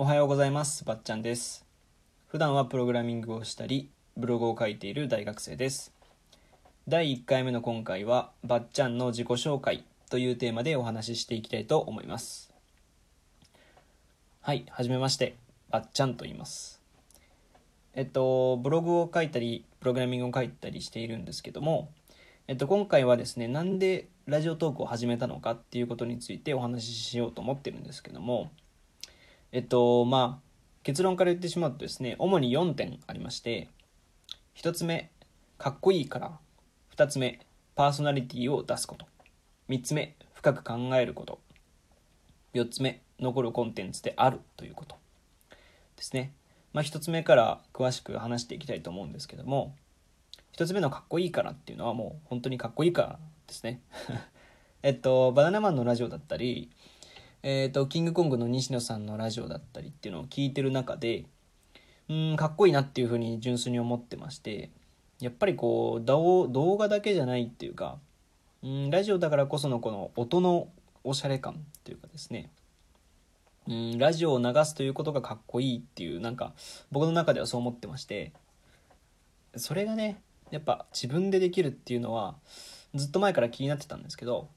おはようございます。ばっちゃんです。普段はプログラミングをしたりブログを書いている大学生です。第1回目の今回はばっちゃんの自己紹介というテーマでお話ししていきたいと思います。はいはじめましてばっちゃんと言います。えっとブログを書いたりプログラミングを書いたりしているんですけどもえっと、今回はですね、なんでラジオトークを始めたのかっていうことについてお話ししようと思ってるんですけども、えっと、まあ、結論から言ってしまうとですね、主に4点ありまして、1つ目、かっこいいから、2つ目、パーソナリティを出すこと、3つ目、深く考えること、4つ目、残るコンテンツであるということですね。まあ、1つ目から詳しく話していきたいと思うんですけども、1つ目のかっこいいからっていうのはもう本当にかっこいいからですね えっとバナナマンのラジオだったりえっとキングコングの西野さんのラジオだったりっていうのを聞いてる中でうんかっこいいなっていうふうに純粋に思ってましてやっぱりこう動画だけじゃないっていうかうんラジオだからこそのこの音のおしゃれ感っていうかですねうんラジオを流すということがかっこいいっていうなんか僕の中ではそう思ってましてそれがねやっぱ自分でできるっていうのはずっと前から気になってたんですけど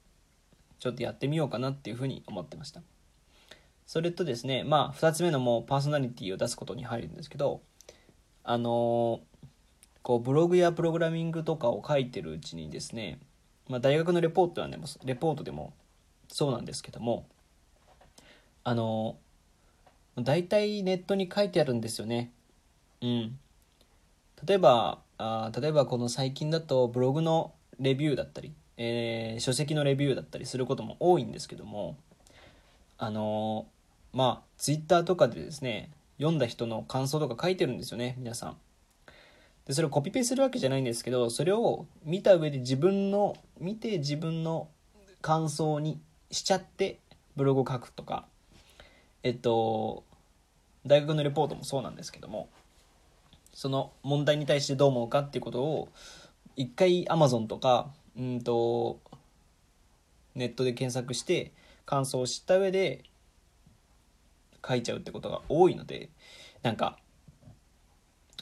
ちょっとやってみようかなっていうふうに思ってました。それとですねまあ2つ目のもうパーソナリティを出すことに入るんですけどあの、こうブログやプログラミングとかを書いてるうちにですね、まあ、大学のレポートはねレポートでもそうなんですけどもあの、大体ネットに書いてあるんですよね。うん。例えばあ例えばこの最近だとブログのレビューだったり、えー、書籍のレビューだったりすることも多いんですけどもあのー、まあツイッターとかでですね読んだ人の感想とか書いてるんですよね皆さん。でそれをコピペするわけじゃないんですけどそれを見た上で自分の見て自分の感想にしちゃってブログを書くとかえっと大学のレポートもそうなんですけどもその問題に対してどう思うかっていうことを一回 Amazon とかうんとネットで検索して感想を知った上で書いちゃうってことが多いのでなんか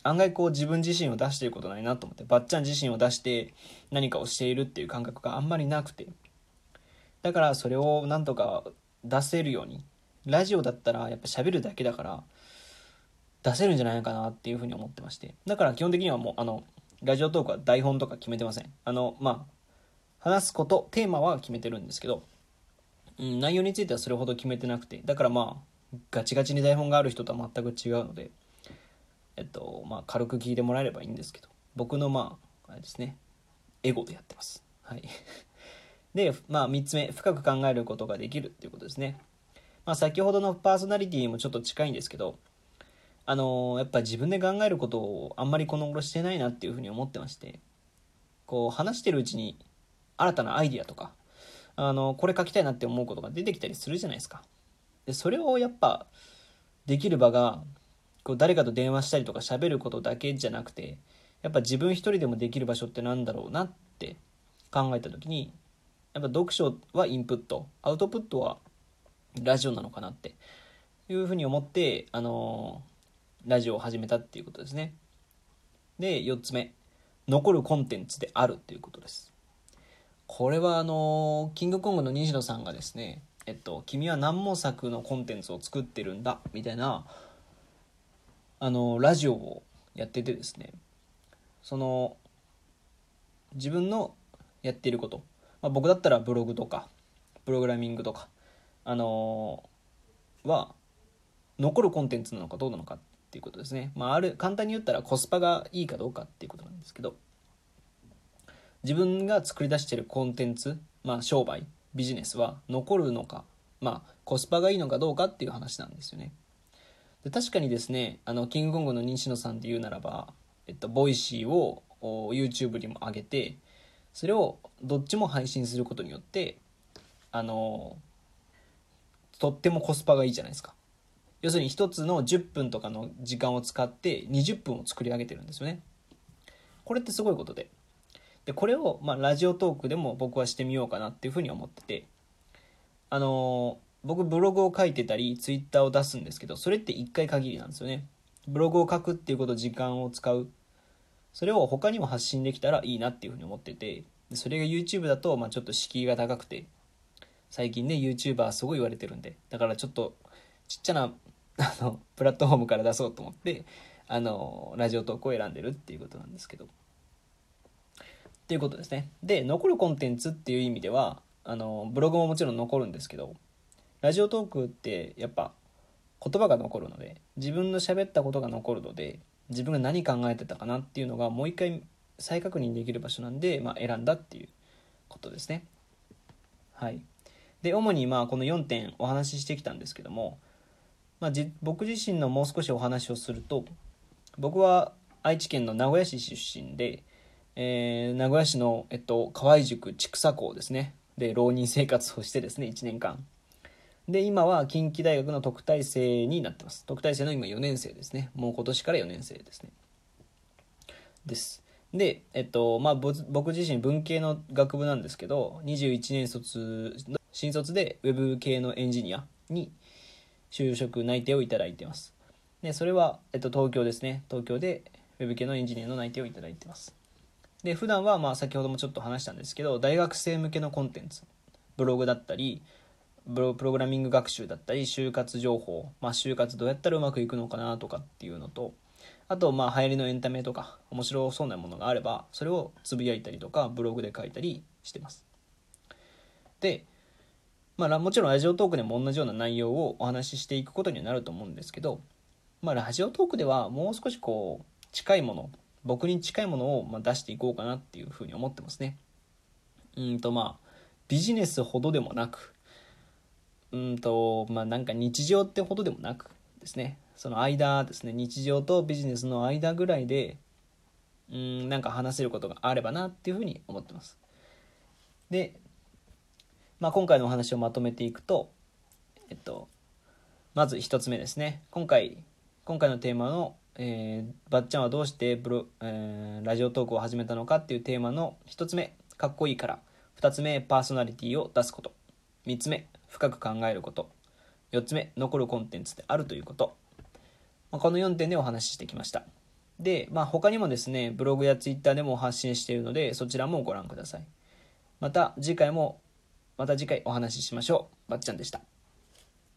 案外こう自分自身を出していることないなと思ってばっちゃん自身を出して何かをしているっていう感覚があんまりなくて。だからそれをなんとか出せるようにラジオだったらやっぱ喋るだけだから出せるんじゃないかなっていうふうに思ってまして。だから基本的にはもうあのラジオトークは台本とか決めてません。あのまあ話すことテーマは決めてるんですけど、うん、内容についてはそれほど決めてなくてだからまあガチガチに台本がある人とは全く違うのでえっとまあ軽く聞いてもらえればいいんですけど僕のまああれですねエゴでやってます。はい。でまあ3つ目深く考えることができるっていうことですね。まあ先ほどのパーソナリティにもちょっと近いんですけどあのやっぱ自分で考えることをあんまりこの頃してないなっていうふうに思ってましてこう話してるうちに新たなアイディアとかあのこれ書きたいなって思うことが出てきたりするじゃないですかでそれをやっぱできる場がこう誰かと電話したりとか喋ることだけじゃなくてやっぱ自分一人でもできる場所ってなんだろうなって考えた時にやっぱ読書はインプットアウトプットはラジオなのかなっていうふうに思ってあのラジオを始めたっていうことですね。で、4つ目。残るコンテンツであるっていうことです。これはあの、キングコングの西野さんがですね、えっと、君は何も作のコンテンツを作ってるんだ、みたいな、あの、ラジオをやっててですね、その、自分のやっていること、まあ、僕だったらブログとか、プログラミングとか、あのは、残るコンテンツなのかどうなのかっていうことですね。まあ、ある簡単に言ったらコスパがいいかどうかっていうことなんですけど。自分が作り出してるコンテンツ、まあ、商売ビジネスは残るのか、まあ、コスパがいいのかどうかっていう話なんですよね。で確かにですねあのキングコングの西野さんで言うならば、えっと、 Voicy を YouTube にも上げてそれをどっちも配信することによってあのとってもコスパがいいじゃないですか。要するに1つの10分とかの時間を使って20分を作り上げてるんですよね。これってすごいことで。で、これを、まあ、 Radiotalk でも僕はしてみようかなっていうふうに思ってて、あの僕ブログを書いてたりツイッターを出すんですけどそれって1回限りなんですよね。ブログを書くっていうこと時間を使う。それを他にも発信できたらいいなっていうふうに思ってて。それが YouTube だとまあちょっと敷居が高くて。最近ね YouTuber すごい言われてるんで。だからちょっとちっちゃなあのプラットフォームから出そうと思ってあのラジオトークを選んでるっていうことなんですけど。っていうことですね。で残るコンテンツっていう意味ではあのブログももちろん残るんですけどラジオトークってやっぱ言葉が残るので自分の喋ったことが残るので自分が何考えてたかなっていうのがもう一回再確認できる場所なんで、まあ、選んだっていうことですね。はい。で主にまあこの4点お話ししてきたんですけども、まあ、じ僕自身のもう少しお話をすると僕は愛知県の名古屋市出身で、えー、名古屋市の、えっと、河合塾千草校ですね。で浪人生活をしてですね1年間。で今は近畿大学の特待生になってます。特待生の今4年生ですね。もう今年から4年生ですね。です。でえっとまあ僕自身文系の学部なんですけど21年卒新卒で Web 系のエンジニアに就職内定をいただいてます。でそれは、えっと、東京ですね。東京で Web 系のエンジニアの内定をいただいてます。で普段はまあ先ほどもちょっと話したんですけど大学生向けのコンテンツ。ブログだったりプログラミング学習だったり就活情報、まあ、就活どうやったらうまくいくのかなとかっていうのとあとまあ流行りのエンタメとか面白そうなものがあればそれをつぶやいたりとかブログで書いたりしてます。でまあもちろんラジオトークでも同じような内容をお話ししていくことにはなると思うんですけどまあラジオトークではもう少しこう近いもの僕に近いものをま出していこうかなっていうふうに思ってますね。うんとまあビジネスほどでもなくうんとまあなんか日常ってほどでもなくですね。その間ですね。日常とビジネスの間ぐらいでうんなんか話せることがあればなっていうふうに思ってます。で、まあ、今回のお話をまとめていくとえっとまず1つ目ですね。今回今回のテーマの、えー、ばっちゃんはどうしてブロ、えー、ラジオトークを始めたのかっていうテーマの1つ目かっこいいから。2つ目パーソナリティを出すこと。3つ目深く考えること。4つ目残るコンテンツであるということ、まあ、この4点でお話ししてきました。で、まあ、他にもですねブログやツイッターでも発信しているのでそちらもご覧ください。また次回もまた次回お話ししましょう。ばっちゃんでした。